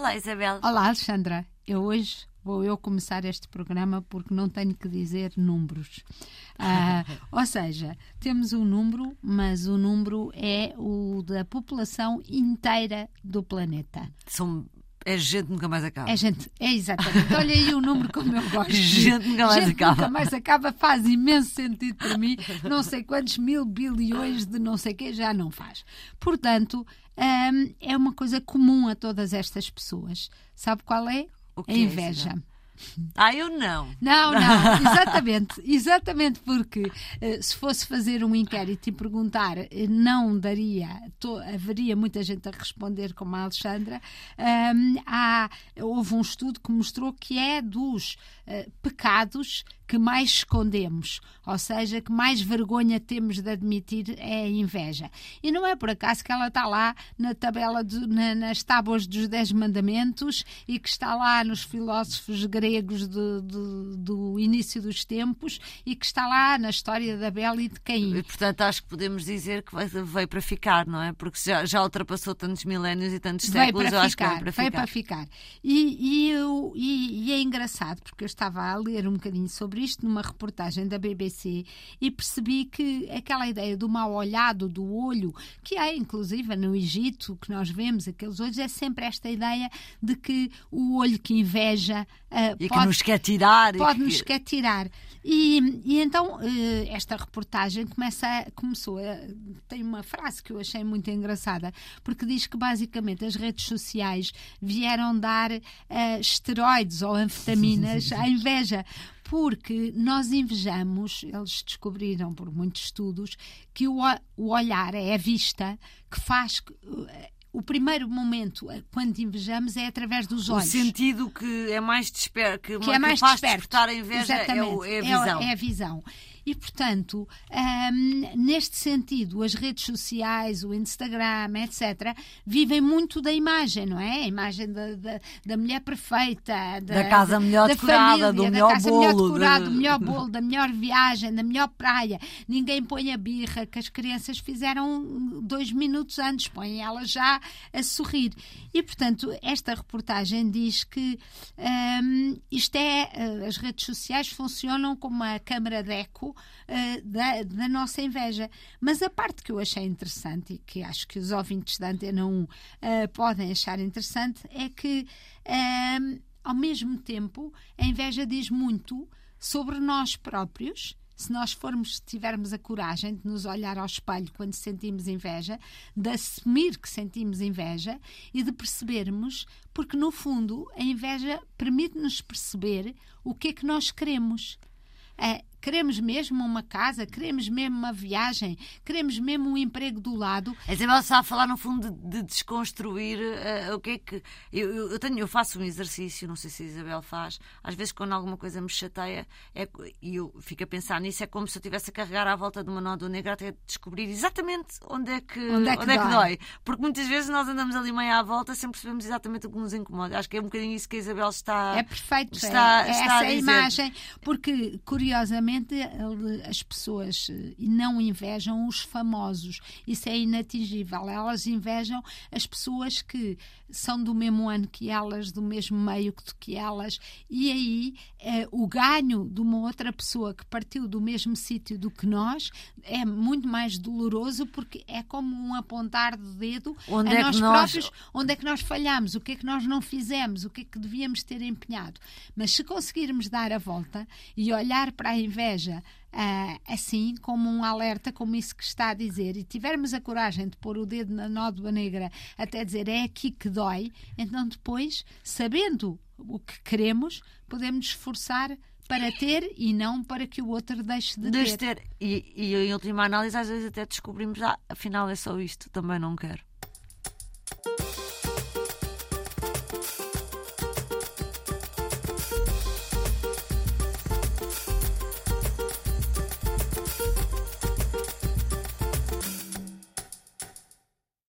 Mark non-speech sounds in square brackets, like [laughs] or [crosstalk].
Olá, Isabel. Olá, Alexandra. Eu hoje vou eu começar este programa porque não tenho que dizer números. Ah, [laughs] ou seja, temos um número, mas o número é o da população inteira do planeta. São é gente nunca mais acaba. É gente, é exatamente. Olha aí o número como eu gosto. [laughs] gente nunca mais gente acaba. Nunca mais acaba, faz imenso sentido para mim. Não sei quantos mil bilhões de não sei quê já não faz. Portanto, hum, é uma coisa comum a todas estas pessoas. Sabe qual é? O que a é, inveja. Isabel? Ah, eu não. Não, não, [laughs] exatamente, exatamente porque eh, se fosse fazer um inquérito e perguntar, eh, não daria, to- haveria muita gente a responder como a Alexandra. Ahm, há, houve um estudo que mostrou que é dos eh, pecados que mais escondemos, ou seja, que mais vergonha temos de admitir é a inveja. E não é por acaso que ela está lá na tabela, na- nas tábuas dos Dez Mandamentos e que está lá nos filósofos gregos de- do início dos tempos e que está lá na história da Bela e de Caim. E, portanto, acho que podemos dizer que veio para ficar, não é? Porque já, já ultrapassou tantos milénios e tantos séculos, eu acho que veio para veio ficar. para ficar. E, e, eu- e- e é engraçado, porque eu estava a ler um bocadinho sobre isto numa reportagem da BBC e percebi que aquela ideia do mal olhado, do olho, que há inclusive no Egito, que nós vemos, aqueles olhos, é sempre esta ideia de que o olho que inveja ah, E que pode nos quer tirar. e pode-nos que- quer tirar. E, e então eh, esta reportagem começa a- começou a, tem uma frase que eu achei muito engraçada, porque diz que basicamente as redes sociais vieram dar eh, esteroides ou anfetaminas à [laughs] inveja. Porque nós invejamos, eles descobriram por muitos estudos, que o, o- o olhar é a vista que faz. que, eh, o primeiro momento eh, quando invejamos é através dos O olhos sentido que é mais desperto, que, que é mais faz desperto. despertar a inveja é, o- é a visão. É, a visão. E, portanto, hum, neste sentido, as redes sociais, o Instagram, etc., vivem muito da imagem, não é? A imagem da, da, da mulher perfeita, da, Da casa melhor da decorada, família, do da melhor casa melhor bolo, decorada, de- do melhor bolo, da melhor viagem, da melhor praia. Ninguém põe a birra que as crianças fizeram dois minutos antes, põem elas já a sorrir. E, portanto, esta reportagem diz que hum, isto é, eh, as redes sociais funcionam como uma câmara de eco eh, da, da nossa inveja. Mas a parte que eu achei interessante e que acho que os ouvintes da Antena 1 eh, podem achar interessante é que, ao mesmo tempo, a inveja diz muito sobre nós próprios. Se nós formos, tivermos a coragem de nos olhar ao espelho quando sentimos inveja, de assumir que sentimos inveja e de percebermos, porque no fundo a inveja permite-nos perceber o que é que nós queremos. Queremos mesmo uma casa, queremos mesmo uma viagem, queremos mesmo um emprego do lado. A Isabel está a falar, no fundo, de, de desconstruir eh, o que é que. Eu, eu, tenho, eu faço um exercício, não sei se a Isabel faz. Às vezes, quando alguma coisa me chateia é, e eu fico a pensar nisso, é como se eu estivesse a carregar à volta de uma nódoa negra até descobrir exatamente onde é que, Onde é que dói. Porque muitas vezes nós andamos ali meio à volta sem percebermos exatamente o que nos incomoda. Acho que é um bocadinho isso que a Isabel está. É perfeito, está- é, é está essa a a dizer. imagem, porque curiosamente as pessoas eh, não invejam os famosos, isso é inatingível. Elas invejam as pessoas que são do mesmo ano que elas, do mesmo meio que que elas, e aí eh, o ganho de uma outra pessoa que partiu do mesmo sítio do que nós é muito mais doloroso porque é como um apontar do dedo Onde a é que nós nós- próprios onde é que nós falhamos, o que é que nós não fizemos, o que é que devíamos ter empenhado. Mas se conseguirmos dar a volta e olhar para a inveja ah, assim, como um alerta, como isso que está a dizer, e tivermos a coragem de pôr o dedo na nódoa negra até dizer é aqui que dói, então depois, sabendo o que queremos, podemos esforçar para ter e não para que o outro deixe de Deixe ter. ter. E, e em última análise, às vezes até descobrimos, ah, afinal é só isto, também não quero.